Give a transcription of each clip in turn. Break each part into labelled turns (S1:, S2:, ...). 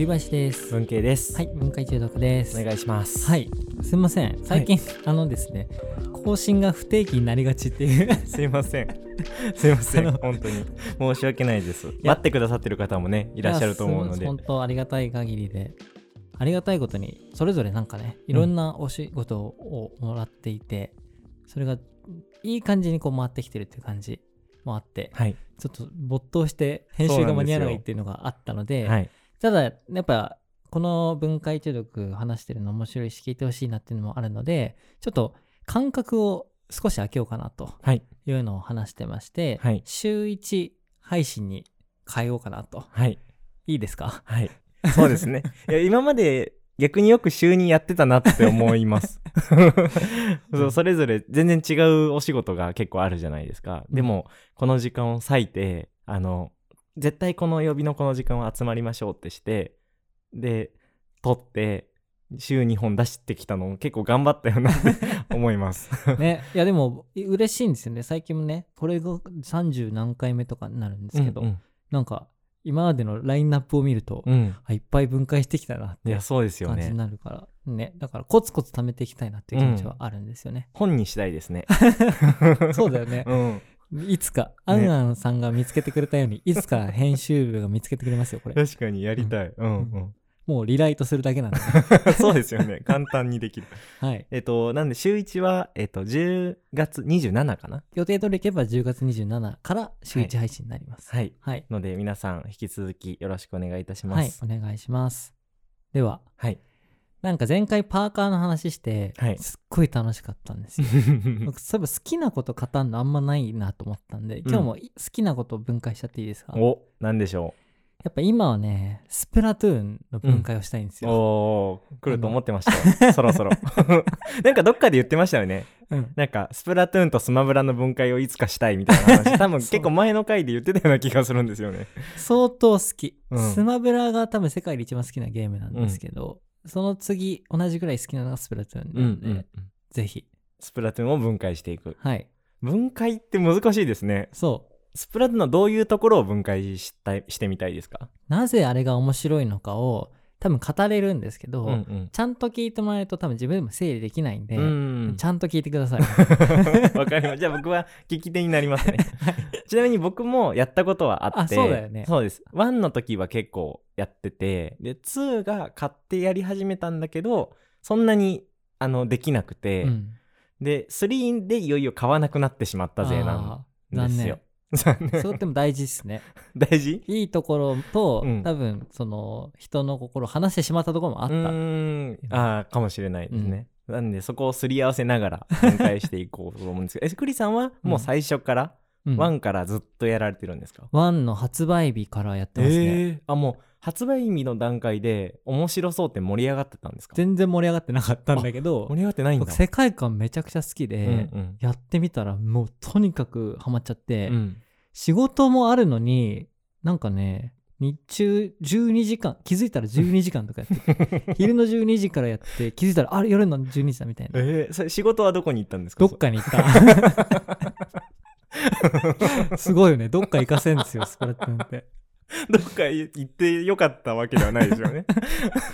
S1: 栗林です。
S2: 文系です。
S1: はい、文化中毒です。
S2: お願いします。
S1: はい、すみません。最近、あのですね、更新が不定期になりがちっていう。
S2: すいません。すいません。本当に申し訳ないです。
S1: や
S2: 待ってくださってる方もね、いらっしゃると思うので
S1: 本当ありがたい限りで。ありがたいことに、それぞれなんかね、いろんなお仕事をもらっていて、それがいい感じにこう回ってきてるっていう感じもあって、
S2: はい。
S1: ちょっと没頭して編集が間に合わないっていうのがあったので、
S2: はい。
S1: ただやっぱこの分解中毒話してるの面白いし聞いてほしいなっていうのもあるのでちょっと間隔を少し空けようかなと
S2: はい。
S1: いうのを話してまして、
S2: はい
S1: 週1配信に変えようかなと
S2: はい。
S1: いいですか？
S2: はい。そうですね。いや今まで逆によく週にやってたなって思います。そうそれぞれ全然違うお仕事が結構あるじゃないですか。でも、この時間を割いて、あの、絶対この曜日のこの時間は集まりましょうってして、で、撮って、週2本出してきたの結構頑張ったよなっ て思います。
S1: ねいやでも嬉しいんですよね最近もねこれが30何回目とかになるんですけど、
S2: うん
S1: なんか今までのラインナップを見ると、
S2: うん、
S1: いっぱい分解してきたなって
S2: いや、そうですよね
S1: 感じに。なるからねだからコツコツ貯めていきたいなっていう気持ちはあるんですよね、
S2: 本にしたいですね。
S1: そうだよね
S2: うん。
S1: いつか、アンアンさんが見つけてくれたように、いつか編集部が見つけてくれますよ、これ。
S2: 確かにやりたい。うんうん。
S1: もうリライトするだけなんで。
S2: そうですよね。簡単にできる。
S1: はい。
S2: えっと、なんで週1は、えっと、10月27かな？
S1: 予定通りいけば10月27から週1配信になります。
S2: はい。
S1: はい。
S2: ので、皆さん、引き続きよろしくお願いいたしま
S1: はい。
S2: す。
S1: お願いします。では、
S2: はい。
S1: なんか前回パーカーの話して、
S2: はい
S1: すっごい楽しかったんですよ。僕そういえば好きなこと語るのあんまないなと思ったんで、今日も好きなことを分解しちゃっていいですか、や
S2: お、なんでしょ
S1: っぱ今はね、スプラトゥーンの分解をしたいんです
S2: う。
S1: よ。
S2: おー、来ると思ってましたよ。そろそろ。なんかどっかで言ってましたよね。
S1: うん。
S2: なんか、スプラトゥーンとスマブラの分解をいつかしたいみたいな話。多分結構前の回で言ってたような気がするんですよね。
S1: 相当好き、
S2: うん
S1: スマブラが多分世界で一番好きなゲームなんですけど、その次同じぐらい好きなのがスプラトゥーンなんで、ぜひ。
S2: スプラトゥーンを分解していく。
S1: はい。
S2: 分解って難しいですね。
S1: そう。
S2: スプラトゥーンのどういうところを分解したいしてみたいですか？
S1: なぜあれが面白いのかを多分語れるんですけど、
S2: うんうん。
S1: ちゃんと聞いてもらえると多分自分でも整理できないんで、
S2: うん
S1: ちゃんと聞いてください
S2: わかりました。じゃあ僕は聞き手になりますね。ちなみに僕もやったことはあって。
S1: あそうだよね
S2: そうです。1の時は結構やってて、で、2が買ってやり始めたんだけど、そんなに、あの、できなくて、
S1: うん
S2: で、3でいよいよ買わなくなってしまったぜなんですよ。残念。
S1: そうでも大事ですね。
S2: 大事？
S1: いいところと、
S2: うん。
S1: 多分その人の心を話してしまったところもあった、
S2: うーん。ああ、かもしれないですね。なんで、そこをすり合わせながら展開していこうと思うんですけど、え、クリさんはもう最初から、
S1: うん。
S2: 1からずっとやられてるんですか、
S1: ワンの発売日からやってますね、
S2: えー。あもう発売日の段階で面白そうって盛り上がってたんですか？
S1: 全然盛り上がってなかったんだけど
S2: 盛り上がってないんだ。
S1: 僕世界観めちゃくちゃ好きで、
S2: うんうん。
S1: やってみたらもうとにかくハマっちゃって、
S2: うん。
S1: 仕事もあるのになんかね日中12時間気づいたら12時間とかやって 昼の12時からやって気づいたらあれ夜の12時だみたいな。
S2: えーそれ仕事はどこに行ったんですか？
S1: どっかに行った すごいよね。どっか行かせんですよスプラトゥーンって。
S2: どっか行ってよかったわけではないですよね。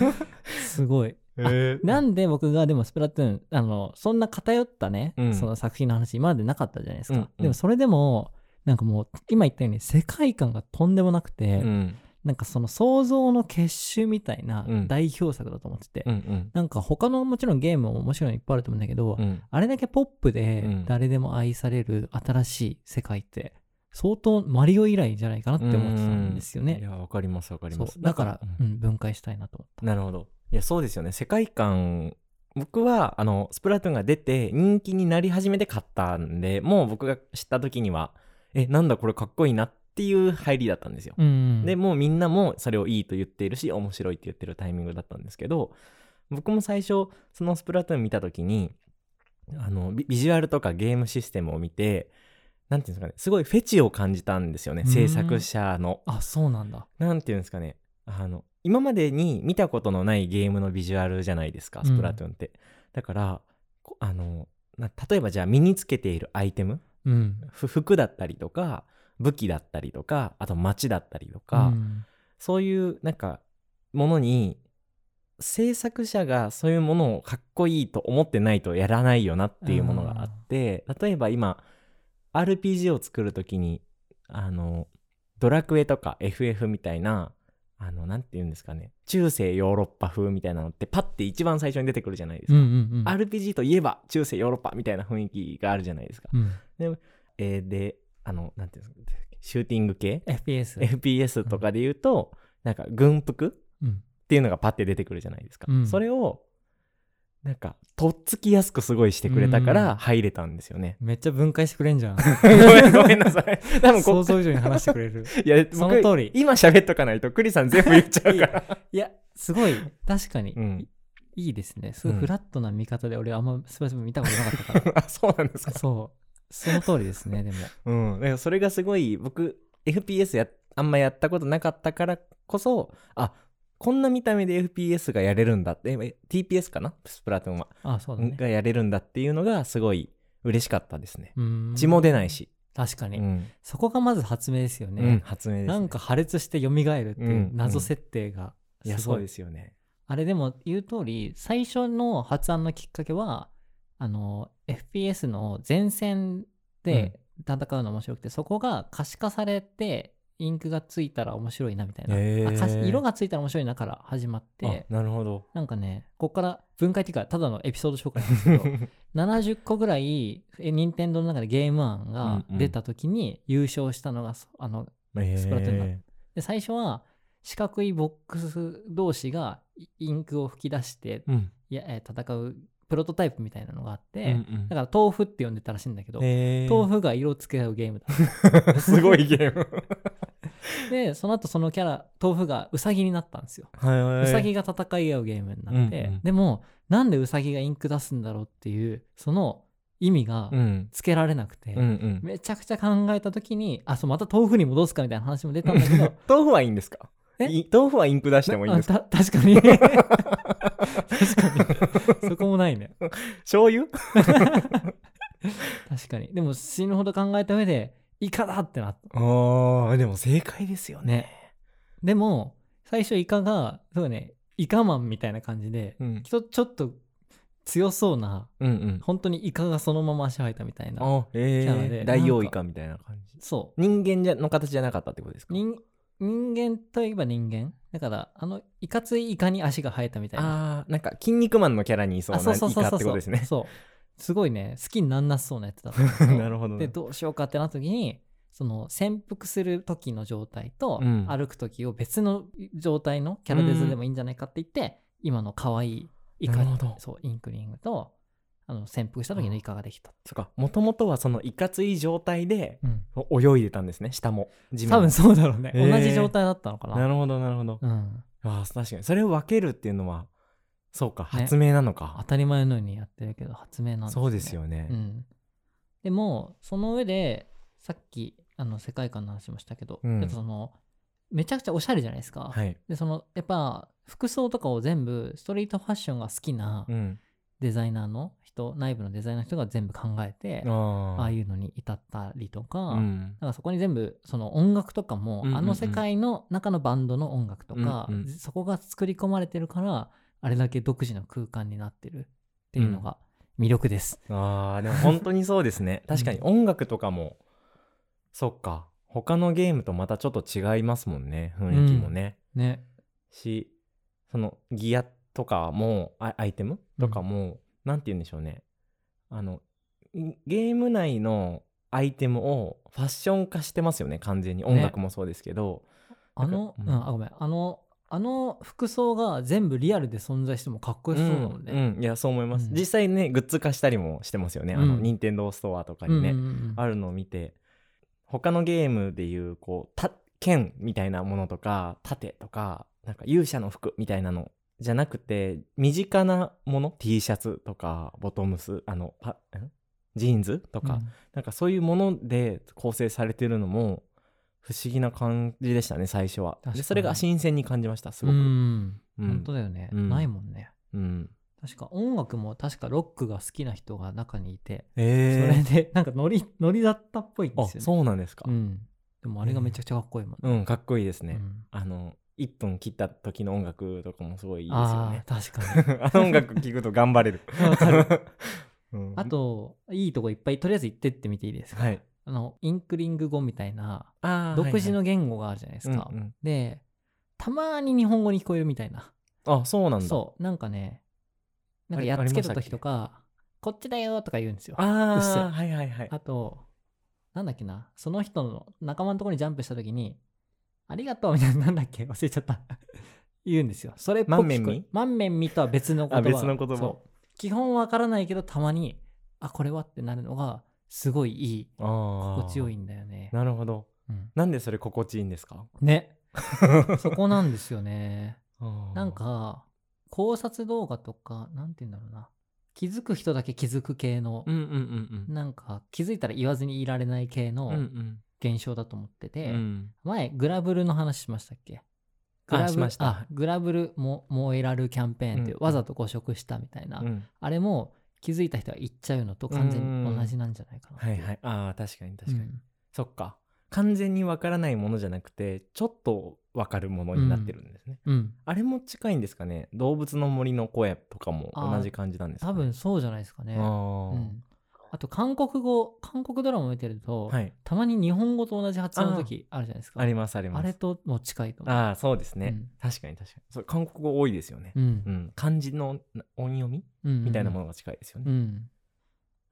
S1: すごい。
S2: えー。
S1: なんで僕がでもスプラトゥーンあのそんな偏ったね、
S2: うん。
S1: その作品の話今までなかったじゃないですか、
S2: うんうん。
S1: でもそれでもなんかもう今言ったように世界観がとんでもなくて、
S2: うん
S1: なんかその想像の結集みたいな
S2: うん。
S1: 代表作だと思ってて、
S2: うんうん。
S1: なんか他のもちろんゲームも面白いのいっぱいあると思うんだけど、
S2: うん。
S1: あれだけポップで
S2: うん。
S1: 誰でも愛される新しい世界って相当マリオ以来じゃないかなって思ってたんですよ
S2: い
S1: ね。
S2: やわかりますわかります。
S1: だから、
S2: う
S1: うん。ん、分解したいなと思った。
S2: なるほど。いやそうですよね。世界観僕はあのスプラトゥーンが出て人気になり始めて買ったんでもう僕が知った時にはえなんだこれかっこいいなっていう入りだったんですよ、
S1: うん、
S2: でもうみんなもそれをいいと言っているし面白いって言ってるタイミングだったんですけど僕も最初そのスプラトゥーン見た時にあのビビジュアルとかゲームシステムを見てなんていうんですかねすごいフェチを感じたんですよね
S1: うん
S2: 制作者の。
S1: あそうなんだ。
S2: なんていうんですかねあの今までに見たことのないゲームのビジュアルじゃないですかスプラトゥーンって、だからこあのな例えばじゃあ身につけているアイテム
S1: うん。
S2: ふ服だったりとか武器だったりとかあと街だったりとか、
S1: うん
S2: そういうなんかものに制作者がそういうものをかっこいいと思ってないとやらないよなっていうものがあって例えば今 RPG を作るときにあのドラクエとか FF みたいなあのなんて言うんですかね中世ヨーロッパ風みたいなのってパッて一番最初に出てくるじゃないですか、
S1: うんうんうん。
S2: RPG といえば中世ヨーロッパみたいな雰囲気があるじゃないですか、
S1: うん。
S2: えーであのなんていうんですかシューティング系
S1: ？FPS。
S2: FPS とかで言うと、なんか軍服？
S1: うん。
S2: っていうのがパッて出てくるじゃないですか、
S1: うん。
S2: それをなんかとっつきやすくすごいしてくれたか
S1: うん。
S2: ら入れたんですよね、
S1: めっちゃ分解してくれんじゃん。
S2: ごめんごめんなさい。多分こ
S1: 想像以上に話してくれる。
S2: いや
S1: その通り。
S2: 今喋っとかないとクリさん全部言っちゃうから。
S1: いや、すごい、確かに、
S2: うん。
S1: いいいですね。すごい
S2: うん。
S1: フラットな見方で、俺あんまスパイス見たことなかったから。
S2: あそうなんですか？
S1: そう。その通りですね、でも。
S2: うんだからそれがすごい僕 FPS やあんまやったことなかったからこそあこんな見た目で FPS がやれるんだってえ TPS かな？スプラトゥーンは、
S1: あ、そうだね。
S2: がやれるんだっていうのがすごい嬉しかったですね
S1: うーん
S2: 血も出ない。し、
S1: 確かに。
S2: うん
S1: そこがまず発明ですよ
S2: うん
S1: ね。
S2: 発明です、ね、
S1: なんか破裂して蘇るっていう
S2: うん
S1: 謎設定が
S2: いや
S1: すごい。
S2: そうですよね
S1: あれでも言う通り、最初の発案のきっかけは、あの、FPS の前線で戦うの面白くて、そこが可視化されて、インクがついたら面白いなみたいな。
S2: へー。
S1: 色がついたら面白いなから始まって、
S2: あなるほど。
S1: なんかね、ここから分解っていうか、ただのエピソード紹介なんですけど、70個ぐらい、え任天堂の中でゲーム案が出た時に優勝したのが、そあの、スプラトゥーンだ
S2: え
S1: で最初は四角いボックス同士がイインクを吹き出して、
S2: ーうん。
S1: いやえー戦うプロトタイプみたいなのがあって、
S2: うんうん。
S1: だから豆腐って呼んでたらしいんだけど、
S2: へー。
S1: 豆腐が色付け合うゲームだ。
S2: すごいゲーム。
S1: でその後そのキャラ豆腐がウサギになったんですよ。
S2: はいはい
S1: ウサギが戦い合うゲームになって、
S2: うんうん。
S1: でもなんでウサギがインク出すんだろうっていうその意味が
S2: うん。
S1: つけられなくて、
S2: うんうん。
S1: めちゃくちゃ考えた時にあそうまた豆腐に戻すかみたいな話も出たんだけど
S2: 豆腐はいいんですか？豆腐はインク出してもいいんですか？
S1: 確かに確かに。そこもないね。
S2: 醤油？
S1: 確かに。でも死ぬほど考えた上でイカだってなった。
S2: ああでも正解ですよね。
S1: ね。でも最初イカがそうね。イカマンみたいな感じで
S2: うん。
S1: ちょちょっと強そうな
S2: うんうん。
S1: 本当にイカがそのまま足生えたみたいな
S2: あえ
S1: キャラで
S2: ー、大王イカみたいな感じ。
S1: そう。
S2: 人間じゃの形じゃなかったってことですか？
S1: 人人間といえば人間？だからあのいかついイカに足が生えたみたいな。
S2: あーなんか「筋肉マン」のキャラにいそうなイカってことですね。
S1: そう。すごいね。好きになんなさそうなやつだった
S2: なるほどね。
S1: でどうしようかってなった時にその潜伏する時の状態と
S2: うん。
S1: 歩く時を別の状態のキャラデザでもいいんじゃないかって言って、今の可愛いイカにそうインクリングとあの潜伏した時のイカができた、
S2: そっか。もともとはそのいかつい状態で
S1: うん、
S2: 泳いでたんですね下も。地面
S1: 多分そうだろうね、
S2: へー。
S1: 同じ状態だったのかな。
S2: なるほどなるほど、
S1: うん、
S2: あー確かに。それを分けるっていうのはそうか。
S1: ね。
S2: 発明なの
S1: 当
S2: か、
S1: たり前のようにやってるけど発明なんですね。
S2: そうですよね、
S1: うん、でもその上でさっきあの世界観の話もしたけど、
S2: うん。
S1: やっぱそのめちゃくちゃおしゃれじゃないですか、
S2: はい、
S1: でそのやっぱ服装とかを全部ストリートファッションが好きな
S2: うん、
S1: デザイナーの人、内部のデザイナーの人が全部考えてあ
S2: あ
S1: あいううのに至ったりとか、
S2: ん、
S1: なんかそこに全部その音楽とかも、
S2: うんうんうん。
S1: あの世界の中のバンドの音楽とか、
S2: うんうん。
S1: そこが作り込まれてるからあれだけ独自の空間になってるっていうのが魅力です。
S2: あーでも本当にそうですね。確かに音楽とかもそっか。他のゲームとまたちょっと違いますもんね雰囲気もね、
S1: ね。
S2: しそのギアとかもアアイテム？とかも、なんて言うんでしょうね。あのいゲーム内のアイテムをファッション化してますよね完全に。音楽もそうですけど、
S1: あの、
S2: う
S1: うん。ん、あ、ごめん。あの、あの服装が全部リアルで存在してもかっこよさそうだもんね。
S2: うんうん。いやそう思います、
S1: うん。
S2: 実際ねグッズ化したりもしてますよね。あの
S1: うん。
S2: 任天堂ストアとかにね、
S1: うんうんうん。
S2: あるのを見て。他のゲームでいうこうた剣みたいなものとか盾とかなんか勇者の服みたいなのじゃなくて身近なもの T シャツとかボトムスあのパんジーンズとか、
S1: うん。
S2: なんかそういうもので構成されてるのも不思議な感じでしたね最初は。でそれが新鮮に感じましたすごく、
S1: うん、
S2: うん。
S1: 本当だよね、
S2: うん。
S1: ないもんね。
S2: うん、
S1: 確か音楽も確かロックが好きな人が中にいて、
S2: え
S1: それでなんかノリノリだったっぽいんで
S2: あ
S1: すよね。
S2: そうなんですか。
S1: うん。でもあれがめちゃくちゃかっこいいもんね。
S2: うん、かっこいいですね、
S1: うん。
S2: あの1分切った時の音楽とかもすごいいいですよ
S1: あ
S2: ね。
S1: あ確かに。
S2: あの音楽聴くと頑張れる。
S1: あといいとこいっぱいとりあえず行ってってみていいですか、
S2: はい。
S1: あのインクリング語みたいな独自の
S2: はい。
S1: 言語があるじゃないですか、でたまに日本語に聞こえるみたいな。
S2: あそうなんだ。
S1: そう。なんかねなんかやっつけた時とかこっちだよとか言うんですよ。
S2: ああはいはいはい。
S1: あとなんだっけな。その人の仲間のところにジャンプした時にありがとうみたいななんだっけ？忘れちゃった。言うんですよ。それっぽく聞こえ
S2: 満面み
S1: 満面みとは別の言葉。
S2: あ別の言葉。
S1: 基本わからないけどたまにあこれはってなるのがすごいいい心地よいんだよね、
S2: なるほど。
S1: うん。
S2: なんでそれ心地いいんですか？
S1: ね。そこなんですよね。なんか考察動画とかなんて言うんだろうな。気づく人だけ気づく系の
S2: うんうんうんうん。
S1: なんか気づいたら言わずにいられない系
S2: うんう
S1: の
S2: ん
S1: 現象だと思ってて、
S2: うん。
S1: 前グラブルの話しましたっけ？グラブル
S2: あ
S1: グラブルモモエラルキャンペーンってわざと誤植したみたいな、
S2: うん。
S1: あれも気づいた人は言っちゃうのと完全に同じなんじゃないかな。
S2: はいはい。ああ確かに確かに、
S1: うん。
S2: そっか。完全にわからないものじゃなくてちょっとわかるものになってるんですね、
S1: うん。
S2: あれも近いんですかね？動物の森の声とかも同じ感じなんですか、ね、
S1: 多分そうじゃないですかね。
S2: あ
S1: う
S2: ー
S1: ん、あと韓国語韓国ドラマ見てると、
S2: はい。
S1: たまに日本語と同じ発音の時あるじゃないですか。
S2: ありますあります。
S1: あれとも近いと思う
S2: ああそうですね、
S1: うん。
S2: 確かに確かに。そう韓国語多いですよね、
S1: うん。
S2: うん。漢字のな音読み？
S1: うん
S2: みたいなものが近いですよね、
S1: うん。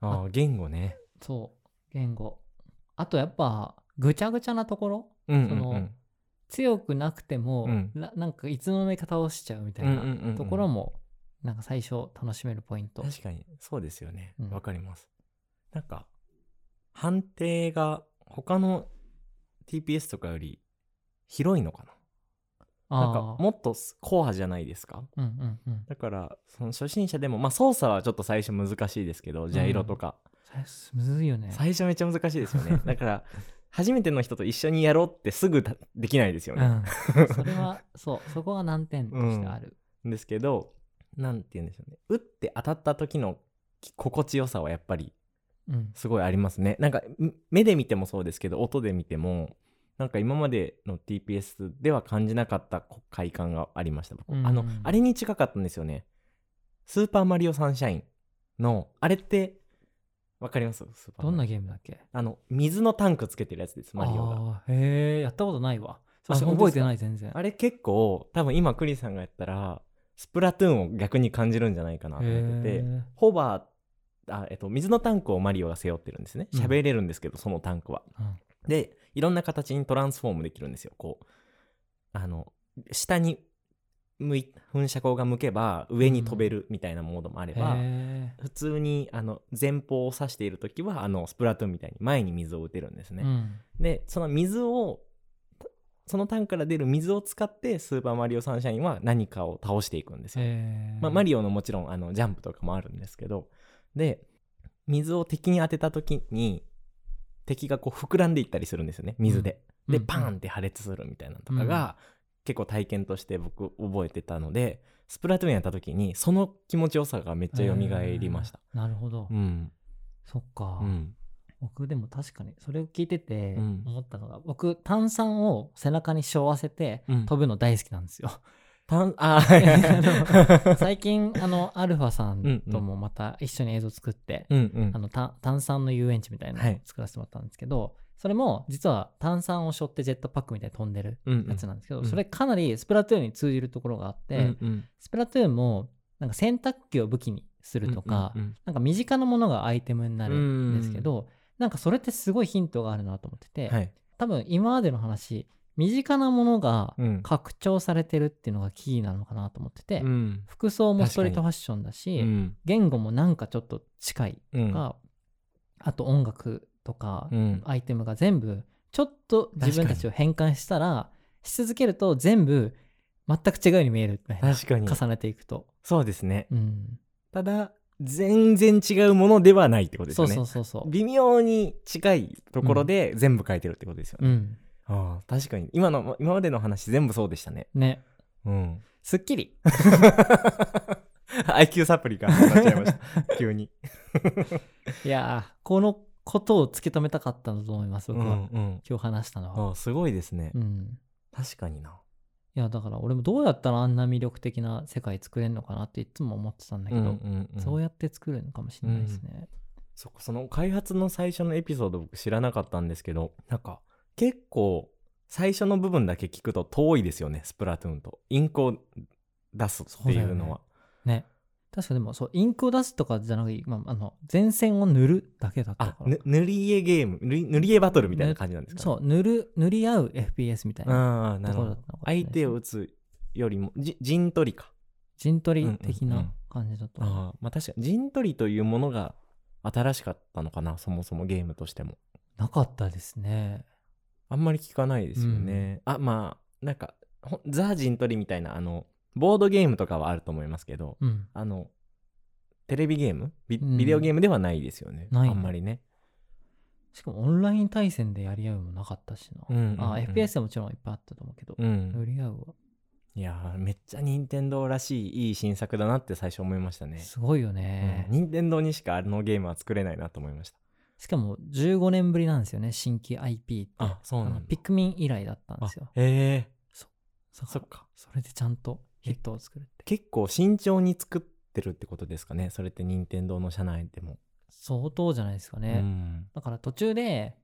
S2: ああ言語ね。
S1: そう。言語。あとやっぱぐちゃぐちゃなところ？
S2: うんうんうん。
S1: その強くなくても、
S2: うん。
S1: ななんかいつの間にか倒しちゃうみたい
S2: うんうんうんう
S1: なん。ところもなんか最初楽しめるポイント。
S2: 確かに。そうですよね。
S1: うん。
S2: わ、かりますなんか判定が他の TPS とかより広いのかな？なんかもっとコアじゃないですか？
S1: うんうんうん。
S2: だからその初心者でもまあ操作はちょっと最初難しいですけどジャイロとか、
S1: さむずいよね。
S2: 最初めっちゃ難しいですよね。だから初めての人と一緒にやろうってすぐたできないですよね、
S1: うん、それはそう。そこが難点としてある、
S2: ですけどなんて言うんでしょうね。打って当たった時のき心地よさはやっぱり
S1: うん
S2: すごいありますね。なんかん目で見てもそうですけど音で見てもなんか今までの TPS では感じなかったこ快感がありました。僕。
S1: うん。
S2: あのあれに近かったんですよね。スーパーマリオサンシャインのあれってわかります？
S1: どんなゲームだっけ？
S2: あの水のタンクつけてるやつですマリオが。
S1: へえやったことないわ。そして覚えてない全然。
S2: あれ結構多分今クリさんがやったらスプラトゥーンを逆に感じるんじゃないかなと思っててホバーあ、えっと、水のタンクをマリオが背負ってるんですね。
S1: うん。
S2: 喋れるんですけど、そのタンクは。
S1: うん。
S2: でいろんな形にトランスフォームできるんですよ。こうあの下に向い噴射口が向けば上に飛べるみたいなモードもあれば、
S1: へ
S2: 普通にあの前方を指している時はあのスプラトゥーンみたいに前に水を打てるんですね、
S1: ーうん。
S2: でその水をそのタンクから出る水を使ってスーパーマリオサンシャインは何かを倒していくんですよ、まあ、マリオのもちろんあのジャンプとかもあるんですけどで水を敵に当てた時に敵がこう膨らんでいったりするんですよね水で、で
S1: うん。うん。
S2: パーンって破裂するみたいなのとかが、結構体験として僕覚えてたのでスプラトゥーンやった時にその気持ちよさがめっちゃ蘇りました、
S1: へーなるほど、
S2: うん。
S1: そっか、
S2: うん。
S1: 僕でも確かにそれを聞いてて
S2: うん。
S1: 思ったのが、僕炭酸を背中に背負わせて
S2: うん。
S1: 飛ぶの大好きなんですよ、
S2: たんあ はい。はいはい
S1: 最近あのアルファさ
S2: うんうん。
S1: んともまた一緒に映像作って、
S2: うんうん。
S1: あのた炭酸の遊園地みたいなのを作らせてもらったんですけど、それも実は炭酸を背負ってジェットパックみたいに飛んでる
S2: うんうん
S1: やつなんですけど、
S2: うん
S1: それかなりスプラトゥーンに通じるところがあって、
S2: うん。うん
S1: スプラトゥーンもなんか洗濯機を武器にするとか、
S2: うんうん。
S1: なんか身近なものがアイテムになるんですけど、なんかそれってすごいヒントがあるなと思ってて、
S2: はい。
S1: 多分今までの話身近なものが
S2: うん。
S1: 拡張されてるっていうのがキーなのかなと思ってて、
S2: うん。
S1: 服装もストリートファッションだし、
S2: うん。
S1: 言語もなんかちょっと近い
S2: うん。
S1: とか、あと音楽とか
S2: うん。
S1: アイテムが全部ちょっと自分たちを変換したらし続けると全部全く違うように見えるみたいな
S2: 確かに。
S1: 重ねていくと、
S2: そうですね。
S1: うん、
S2: ただ全然違うものではないってことです
S1: そう
S2: よね。
S1: そうそうそう
S2: 微妙に近いところで全部書いてるってことですよね、
S1: うん
S2: ああ確かに。今の今までの話全部そうでしたね。
S1: ね。
S2: うん。
S1: すっきり。
S2: IQ サプリか。らなっちゃいました。急に。
S1: いやーこのことを突き止めたかったんだと思います僕は、
S2: うんうん。
S1: 今日話したのは、
S2: ああすごいですね、
S1: うん、
S2: 確かにな。
S1: いやだから俺もどうやったらあんな魅力的な世界作れるのかなっていつも思ってたんだけど、
S2: うんうんうん。
S1: そうやって作るのかもしれないですね。
S2: そっかその開発の最初のエピソード僕知らなかったんですけどなんか結構最初の部分だけ聞くと遠いですよねスプラトゥーンと。インクを出すっていうのは。
S1: ね。確かでもそうインクを出すとかじゃなくて、まあ、あの前線を塗るだけだった
S2: あ
S1: から。
S2: ぬ塗り絵ゲーム。塗り塗り絵バトルみたいな感じなんですか、ね、
S1: そう塗る塗り合う FPS みたいな
S2: ああなるほど。
S1: ところだったのかもしれない
S2: 相手を打つよりもじ陣取りか。
S1: 陣取り的な
S2: うんうんうん。
S1: 感じだと思う、
S2: ああまあ確かに陣取りというものが新しかったのかなそもそもゲームとしても。
S1: なかったですね
S2: あんまり聞かないですよね、あまあなんかほザ陣取りみたいなあのボードゲームとかはあると思いますけど
S1: うん。
S2: あのテレビゲーム？ビデオゲームではないですよね、
S1: ないね。
S2: あんまりね。
S1: しかもオンライン対戦でやり合うもなかったしな、
S2: うんうんうん。
S1: あ FPS はもちろんいっぱいあったと思うけど、
S2: うん。
S1: 塗り合うはい
S2: やーめっちゃ任天堂らしいいい新作だなって最初思いましたね。
S1: すごいよね、
S2: 任天堂にしかあのゲームは作れないなと思いました
S1: しかも15年ぶりなんですよね新規 IP って。
S2: あそうなんだ。
S1: ピクミン以来だったんですよ。
S2: あへえ。
S1: そ
S2: そっか。
S1: それでちゃんとヒットを作るって。
S2: 結構慎重に作ってるってことですかね？それって任天堂の社内でも。
S1: 相当じゃないですかね、
S2: うん。
S1: だから途中で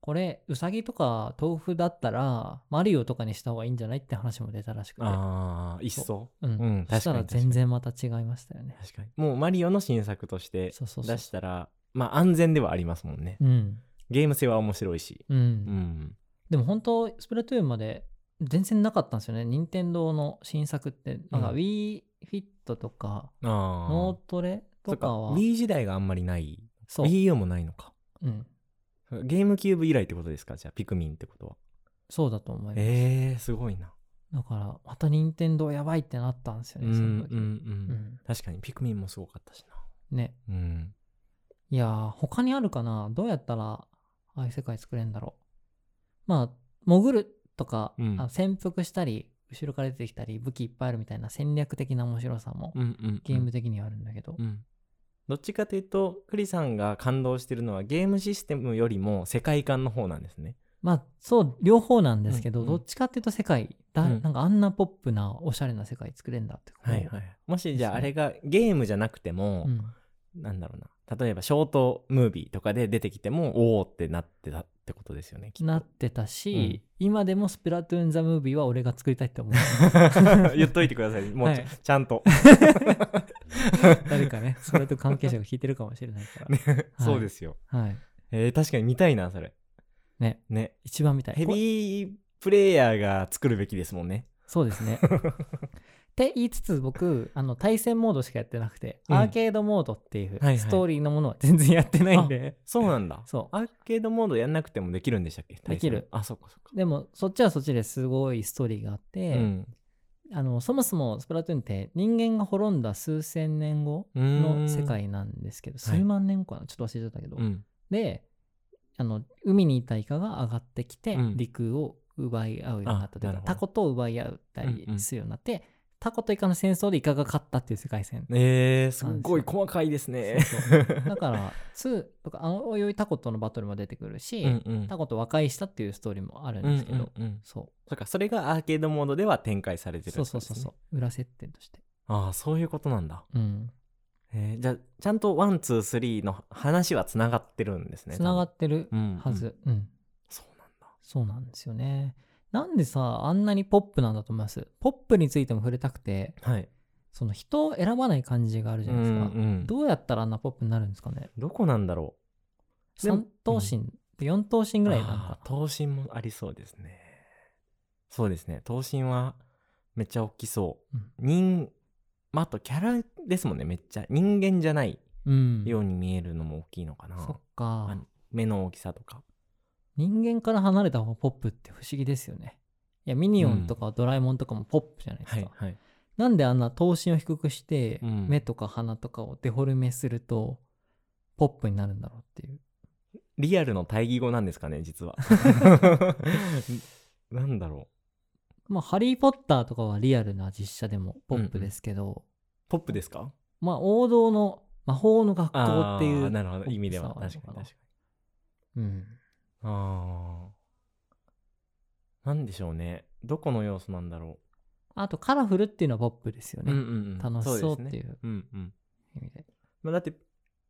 S1: これウサギとか豆腐だったらマリオとかにした方がいいんじゃないって話も出たらしくて。
S2: ああ一層
S1: う。ん、
S2: うん
S1: そしたら全然また違いましたよね。
S2: 確かに。もうマリオの新作として
S1: そうそうそう。
S2: 出したらまあ安全ではありますもんね。
S1: うん。
S2: ゲーム性は面白いし。
S1: うん、
S2: うん。
S1: でも本当スプラトゥーンまで全然なかったんですよね。任天堂の新作って。なんか
S2: うん。
S1: WeFit とか、
S2: あ
S1: ノ
S2: あ
S1: ートレとかは。
S2: Wii 時代があんまりない。
S1: そう、
S2: WiiU もないのか。
S1: うん、
S2: ゲームキューブ以来ってことですか？じゃあピクミンってことは。
S1: そうだと思います、
S2: えー、すごいな。
S1: だからまた任天堂やばいってなったんですよね、
S2: うんうんうん。
S1: その時、うん。
S2: 確かにピクミンもすごかったしな。
S1: ね。
S2: うん
S1: いやー他にあるかな？どうやったらああいう世界作れるんだろう？まあ潜るとか、
S2: うん。
S1: あ潜伏したり後ろから出てきたり武器いっぱいあるみたいな戦略的な面白さも
S2: うんうんうん。
S1: ゲーム的にはあるんだけど、
S2: うん。どっちかというとクリさんが感動してるのはゲームシステムよりも世界観の方なんですね。
S1: まあそう両方なんですけど、
S2: うんうん。
S1: どっちかっていうと世界だ、
S2: うん。
S1: なんかあんなポップなおしゃれな世界作れんだって
S2: はいはい。もしじゃああれがゲームじゃなくても、
S1: うん。
S2: なんだろうな例えばショートムービーとかで出てきてもおおってなってたってことですよね
S1: なってたし、今でもスプラトゥーン・ザ・ムービーは俺が作りたいって思う。
S2: 言っといてください。もうち,、
S1: はい。
S2: ちゃんと、
S1: 誰かねスプラトゥーン関係者が聞いてるかもしれないから、
S2: ねそうですよ。
S1: はい。
S2: えー、確かに見たいなそれ。
S1: ね。
S2: ね。
S1: 一番見たい。
S2: ヘ
S1: こ
S2: ビープレイヤーが作るべきですもんね。
S1: そうですねって言いつつ僕あの対戦モードしかやってなくて、
S2: うん。
S1: アーケードモードっていう
S2: はいはい。
S1: ストーリーのものは全然やってないんで、
S2: そうなんだ。
S1: そう。
S2: アーケードモードやんなくてもできるんでしたっけ？
S1: できる。
S2: あそっかそっか。
S1: でもそっちはそっちですごいストーリーがあって、
S2: うん。
S1: あのそもそもスプラトゥーンって人間が滅んだ数千年後
S2: うーん。
S1: の世界なんですけど、
S2: はい。
S1: 数万年後かな？ちょっと忘れちゃったけど、
S2: うん。
S1: であの海にいたイカが上がってきて、
S2: うん。
S1: 陸を奪い合うようになったというか
S2: あなるほど。
S1: タコと奪い合ったりするようになって、タコとイカの戦争でイカが勝ったっていう世界線。
S2: えー、すっごい細かいですね。
S1: そうそう。だから2とかあのおいタコとのバトルも出てくるし、
S2: うんうん。
S1: タコと和解したっていうストーリーもあるん
S2: うん
S1: ですけど、
S2: うんうん
S1: そ
S2: そっかそれがアーケードモードでは展開されてる
S1: うそうそうそうそう。裏設定として。
S2: ああそういうことなんだ。
S1: うん。
S2: えーじゃあちゃんと one two three の話はつながってるんですね
S1: つながってる
S2: うん。
S1: はず、うん。
S2: そうなんだ。
S1: そうなんですよねなんでさあんなにポップなんだと思います？ポップについても触れたくて
S2: はい。
S1: その人を選ばない感じがあるじゃないですか、
S2: うんうん。
S1: どうやったらあんなポップになるんですかね？
S2: どこなんだろでも
S1: 3頭身、4頭身
S2: う
S1: ぐらいなんか。
S2: あー頭身もありそうですね。そうですね。頭身はめっちゃ大きそう、
S1: うん。
S2: 人まあ、あとキャラですもんねめっちゃ。人間じゃない
S1: うん。
S2: ように見えるのも大きいのかな、
S1: そっ
S2: あ
S1: か
S2: の目の大きさとか
S1: 人間から離れた方がポップって不思議ですよね。いやミニオンとかドラえもんとかもポップじゃないですか、
S2: はいはい。
S1: なんであんな頭身を低くして、
S2: うん。
S1: 目とか鼻とかをデフォルメするとポップになるんだろうっていう。
S2: リアルの対義語なんですかね実は。なんだろう。
S1: まあハリー・ポッターとかはリアルな実写でもポップですけど、
S2: ポップですか？
S1: まあ王道の魔法の学校っていう
S2: なるほど。意味では。確かに確か
S1: うん。
S2: にああなんでしょうね。どこの要素なんだろ
S1: あとカラフルっていうのはポップですよね、
S2: うんうんうん。
S1: 楽しそうって
S2: ですね。
S1: いう
S2: うんうん。
S1: 意味で。
S2: まあ、だって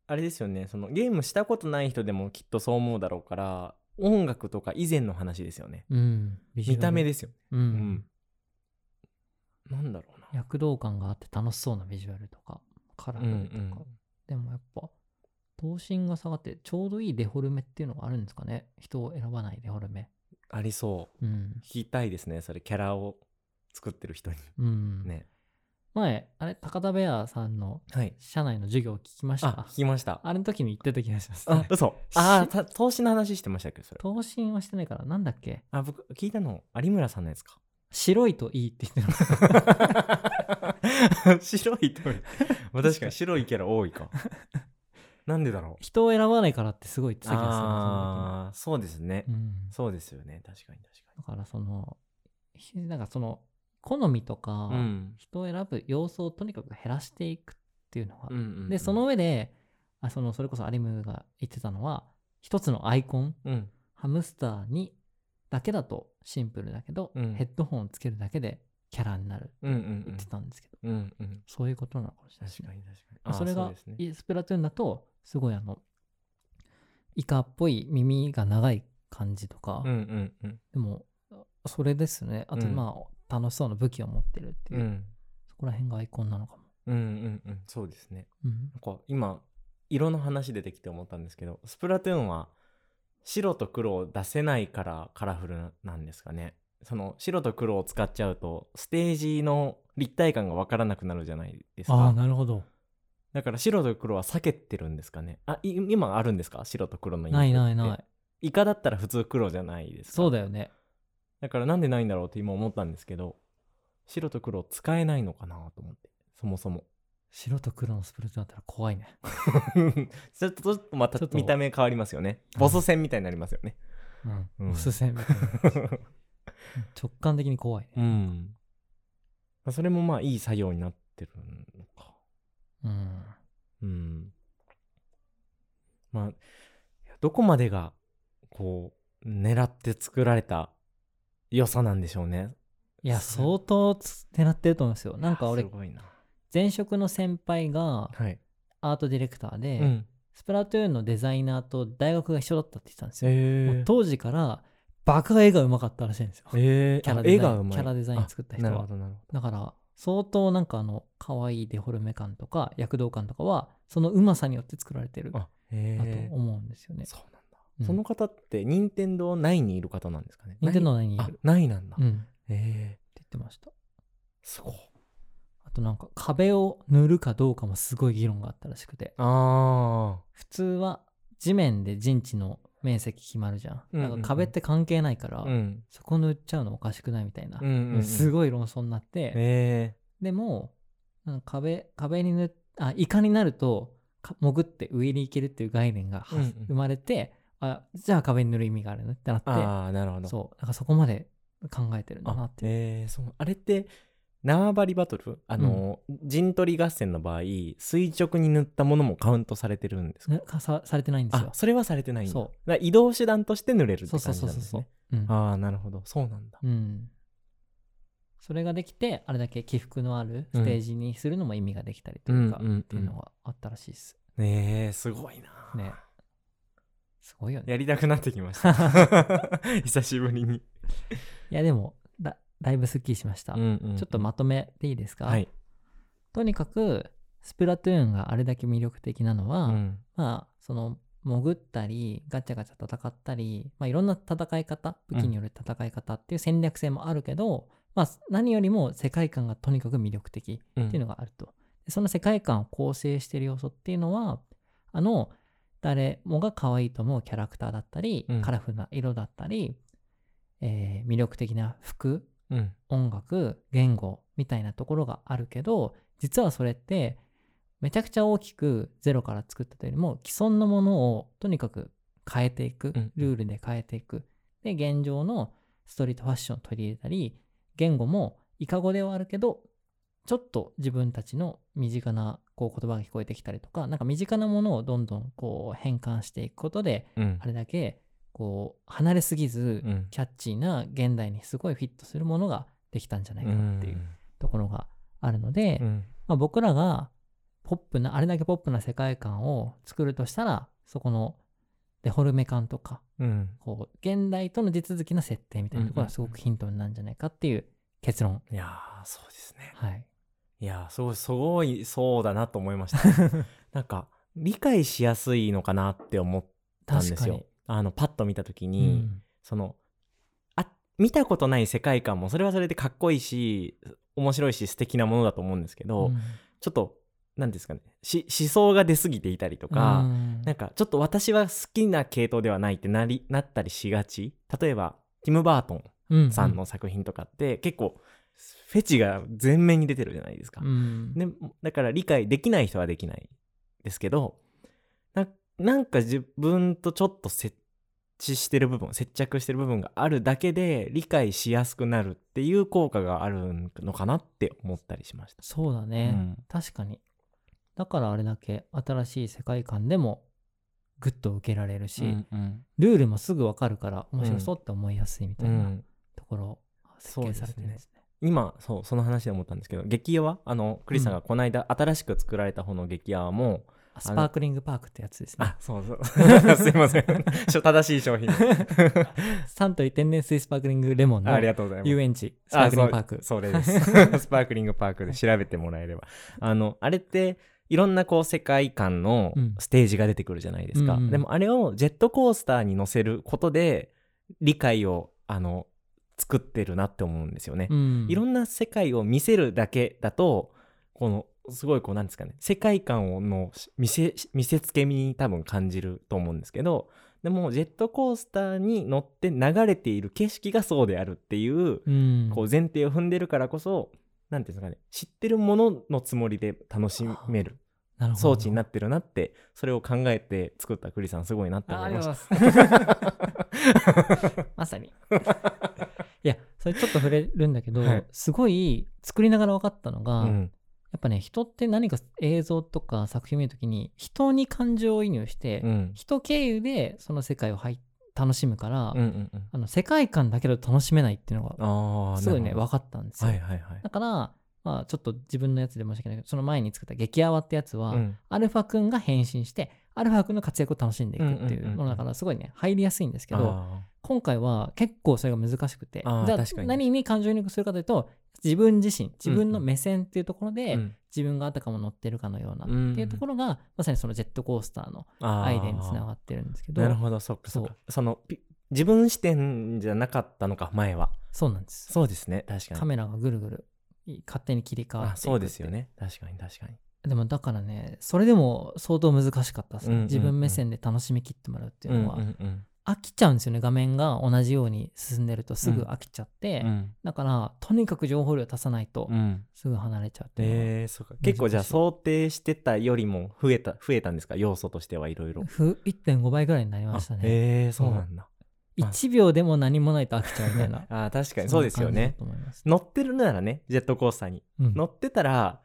S2: あれですよね。そのゲームしたことない人でもきっとそう思うだろうから音楽とか以前の話ですよね。
S1: うん。ビジュアル
S2: 見た目ですよ。ね。
S1: うん、
S2: うん。なんだろうな。
S1: 躍動感があって楽しそうなビジュアルとかカラフルとか、
S2: うんうん。
S1: でもやっぱ頭身が下がってちょうどいいデフォルメっていうのがあるんですかね。人を選ばないデフォルメ。
S2: ありそう。
S1: うん、
S2: 聞きたいですねそれ。キャラを作ってる人に。
S1: うん。
S2: ね。
S1: 前あれ高田ベアさんの
S2: はい。
S1: 社内の授業を聞きました？
S2: あ聞きました。
S1: あれの時に言ってた気がします、
S2: あ嘘。あーた投資の話してましたっけどそれ。
S1: 頭身はしてないからなんだっけ？
S2: あ僕聞いたの有村さんのやつか。
S1: 白いといいって言ってた。
S2: 白いとまあ確かに白いキャラ多いかなんでだろう？
S1: 人を選ばないからってすごい言ってた気が
S2: ああーそうですね、
S1: うん、
S2: そうですよね。確かに確
S1: だからそのひなんかその好みとか、
S2: かにうん。
S1: 人を選ぶ要素をとにかく減らしていくっていうのが、
S2: うんうんうん。
S1: でその上であそのそれこそ有ムが言ってたのは一つのアイコン
S2: うん。
S1: ハムスターにだけだとシンプルだけど、
S2: うん。
S1: ヘッドホンをつけるだけでキャラになるって
S2: うんうんうん。
S1: 言ってたんですけど、
S2: うんうん。
S1: そういうことなのかもしれない
S2: 確かに確かに。
S1: それが
S2: うですね。
S1: いスプラトゥーンだとすごいあのイカっぽい耳が長い感じとか、
S2: うんうんうん。
S1: でもそれですね。あと
S2: うん。
S1: まあ、楽しそうな武器を持ってるっていう。う、
S2: ん。
S1: そこら辺がアイコンなのかも、
S2: うんうんうん。そうですね。
S1: うん。
S2: なんか今色の話出てきて思ったんですけどスプラトゥーンは白と黒を出せないからカラフルなんですかね。その白と黒を使っちゃうとステージの立体感がわからなくなるじゃないです
S1: ああ
S2: か
S1: なるほど
S2: だから白と黒は避けてるんですかね？あい今あるんですか？白と黒のイ
S1: ないないない。
S2: イカだったら普通黒じゃないですか。
S1: そうだよね。
S2: だからなんでないんだろうって今思ったんですけど白と黒使えないのかなと思って。そもそも。
S1: 白と黒のスプラトゥーンだったら怖いね。
S2: ちょっとちょっとまた見た目変わりますよね。ボス戦みたいになりますよね。
S1: うん、
S2: うん。
S1: おすすめみたいな。直感的に怖いね。
S2: うん。まあそれもまあいい作業になってるのか
S1: うん。
S2: うん。まあどこまでがこう狙って作られた良さなんでしょうね。
S1: いや
S2: す
S1: 相当つ狙ってると思うんですよ。なんか俺前職の先輩が
S2: はい。
S1: アートディレクターで、
S2: うん。
S1: スプラトゥーンのデザイナーと大学が一緒だったって言ってたんですよ、当時からバカ絵がうまかったらしいんですよ。
S2: えー、
S1: キャラデザイン。キャラデザイン作った人は。
S2: あなるほどなるほ
S1: だから相当なんかあの可愛いデフォルメ感とか躍動感とかはそのうまさによって作られてるだと思うんですよね。
S2: そうなんだ、
S1: うん。
S2: その方って任天堂9にいる方なんですかね？
S1: 任天堂内にい
S2: あ
S1: る。
S2: 9なんだ、
S1: うん。って
S2: ええ
S1: 言ってました。
S2: すごい
S1: あとなんか壁を塗るかどうかもすごい議論があったらしくて。
S2: あ
S1: 普通は地面で陣地の面積決まるじゃん。なんか壁って関係ないから、
S2: あうん。
S1: そこ塗っちゃうのおかしくないみたいな。すごい論争になって、
S2: え。
S1: でも壁壁に塗っあイカになるとか潜って上に行けるっていう概念がは
S2: うんうん。
S1: 生まれて、あじゃあ壁に塗る意味があるねってなって。
S2: ああなるほど。
S1: そう。なんかそこまで考えてるんだなっていう。
S2: えー、そう。あれって縄張りバトル？あの、陣取り合戦の場合垂直に塗ったものもカウントされてるんですか、
S1: ねかさされてないんですよ。
S2: あそれはされてないんだ。
S1: そう。
S2: だから移動手段として塗れるって
S1: そう
S2: 感
S1: そうそうそう
S2: じなんです
S1: そう
S2: ね、
S1: う。ん
S2: ああなるほど。そうなんだ。
S1: うん。それができてあれだけ起伏のあるステージにするのも意味ができたりというか、
S2: うんうんうん。
S1: っていうのがあったらしいです。
S2: ねえすごいな。
S1: ね。すごいよね。
S2: やりたくなってきました。久しぶりに、
S1: いやでもだだいぶすっきりしました、
S2: うんうん
S1: ちょっとまとめていいですか、
S2: はい、
S1: とにかくスプラトゥーンがあれだけ魅力的なのは、
S2: うん。
S1: まあその潜ったりガチャガチャ戦ったり、まあ、いろんな戦い方武器による戦い方っていう戦略性もあるけど、まあ、何よりも世界観がとにかく魅力的
S2: うん。
S1: っていうのがあると、でその世界観を構成している要素っていうのはあの誰もが可愛いと思うキャラクターだったり、
S2: うん。
S1: カラフルな色だったり、えー魅力的な服
S2: うん。
S1: 音楽言語みたいなところがあるけど実はそれってめちゃくちゃ大きくゼロから作ったというよりも既存のものをとにかく変えていく
S2: うん
S1: ルールで変えていく。で現状のストリートファッションを取り入れたり言語もイカ語ではあるけどちょっと自分たちの身近なこう言葉が聞こえてきたりとかなんか身近なものをどんどんこう変換していくことで
S2: うん。
S1: あれだけこう離れすぎず
S2: うん。
S1: キャッチーな現代にすごいフィットするものができたんじゃないかなっていうところがあるので、
S2: うん。
S1: まあ、僕らがポップなあれだけポップな世界観を作るとしたらそこのデフォルメ感とか
S2: うん。
S1: こう現代との地続きの設定みたいなところがすごくヒントになるんじゃないかっていう結論、
S2: いやーそうですね。
S1: はい。
S2: いやーすごいすごいそうだなと思いました。なんか理解しやすいのかなって思ったんですよあのパッと見た時
S1: う
S2: に、
S1: ん。
S2: そのあ見たことない世界観もそれはそれでかっこいいし面白いし素敵なものだと思うんですけど、
S1: うん。
S2: ちょっと何ですかねし思想が出過ぎていたりとか、
S1: うん。
S2: なんかちょっと私は好きな系統ではないってなりなったりしがち。例えばティム・バートン
S1: うん。
S2: さんの作品とかって結構フェチが前面に出てるじゃないですか。
S1: うん。
S2: でだから理解できない人はできないですけどななんか自分とちょっと設置してる部分接着してる部分があるだけで理解しやすくなるっていう効果があるのかなって思ったりしました。
S1: そうだね、
S2: うん。
S1: 確かに。だからあれだけ新しい世界観でもグッと受けられるし、
S2: うんうん。
S1: ルールもすぐわかるから面白そうって思いやすいみたいな
S2: うん。
S1: ところを設計されてるんですね。
S2: 今そうその話で思ったんですけど激ヤワ？あのクリスさんがこの間新しく作られた方の激ヤワも、
S1: あスパークリングパークってやつですね。
S2: あそうそう。すいません。正しい商品。
S1: サントリー天然水スパークリングレモンの
S2: ありがとうございます。
S1: 遊園地スパークリングパーク。
S2: あそれです。スパークリングパークで調べてもらえれば。あのあれっていろんなこう世界観の
S1: うん。
S2: ステージが出てくるじゃないですか、
S1: うんうん。
S2: でもあれをジェットコースターに乗せることで理解をあの作ってるなって思うんですよね、
S1: うん。
S2: いろんな世界を見せるだけだとこのすごいこうなんですかね世界観をの見せ見せつけみに多分感じると思うんですけどでもジェットコースターに乗って流れている景色がそうであるっていう
S1: うん
S2: こう前提を踏んでるからこそなんていうんですかね知ってるもののつもりで楽しめる装置になってるなってそれを考えて作ったクリさんすごいなって思いました。
S1: ます。まさに。いや、それちょっと触れるんだけど、
S2: はい
S1: すごい作りながら分かったのが、
S2: うん
S1: やっぱね、人って何か映像とか作品見るときに、人に感情移入して、
S2: うん。
S1: 人経由でその世界を入楽しむから、
S2: うんうんうん。
S1: あの世界観だけだと楽しめないっていうのが、すごいね、分かったんですよ。
S2: どはいはいはい。
S1: だから、まあ、ちょっと自分のやつで申し訳ないけど、その前に作った激アワってやつは、
S2: うん。
S1: アルファくんが変身して、アルファくんの活躍を楽しんでいくっていうものだから、すごいね、入りやすいんですけど、
S2: あ
S1: 今回は結構それが難しくて、じゃあ何に感情移入するかというと、自分自身、自分の目線っていうところで、自分があたかも乗ってるかのようなって
S2: うん。
S1: いうところが、まさにそのジェットコースターのアイデアにつながってるんですけど、
S2: なるほどそっかそっか。
S1: そ
S2: そのピ自分視点じゃなかったのか前は。
S1: そうなんです。
S2: そうですね確かに。
S1: カメラがぐるぐる勝手に切り替わっていく
S2: あそうですよね。確かに確かに
S1: でもだからねそれでも相当難しかったですね、
S2: うんうんうん。
S1: 自分目線で楽しみきってもらうっていうのは、
S2: うんうん
S1: 飽きちゃうんですよね画面が。同じように進んでるとすぐ飽きちゃって、
S2: うん。うん
S1: だからとにかく情報量足さないと
S2: うん。
S1: すぐ離れちゃうっていうのは。
S2: えー、そうか。結構じゃあ想定してたよりも増えた増えたんですか？要素としてはいろいろ。
S1: ふ1.5倍ぐらいになりましたね。
S2: えー、そうなんだ。
S1: 1秒でも何もないと飽きちゃうみたいな。
S2: あー確かにそうですよね。乗ってるならねジェットコースターに。
S1: うん。
S2: 乗ってたらん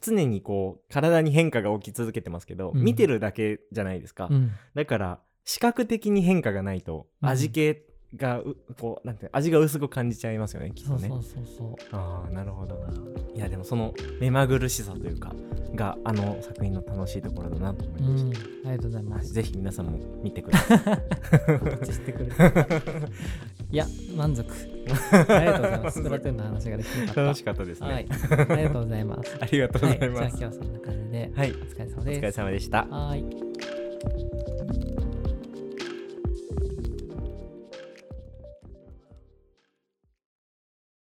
S2: 常にこう体に変化が起き続けてますけど、
S1: うん。
S2: 見てるだけじゃないですか、
S1: うん。
S2: だから視覚的に変化がないと
S1: うん
S2: 味気がう、こうなんて味が薄く感じちゃいますよねきっとね。
S1: そうそうそうそう。
S2: ああなるほどな。いやでもその目まぐるしさというかがあの作品の楽しいところだなと思いうまし
S1: ん、あ
S2: た、
S1: りがとうございます。
S2: ぜひ皆さんも見てください。
S1: してくれる いや、満足。ありがとうございます。スプラトゥーンの話ができなかった。
S2: 楽しかったですね、
S1: はい。ありがとうございます。
S2: ありがとうご
S1: はい。じゃあ
S2: ざいます、
S1: 今日はそんな感じで、
S2: はい、
S1: お疲れ様
S2: お疲れ
S1: です。
S2: 様でした
S1: はい。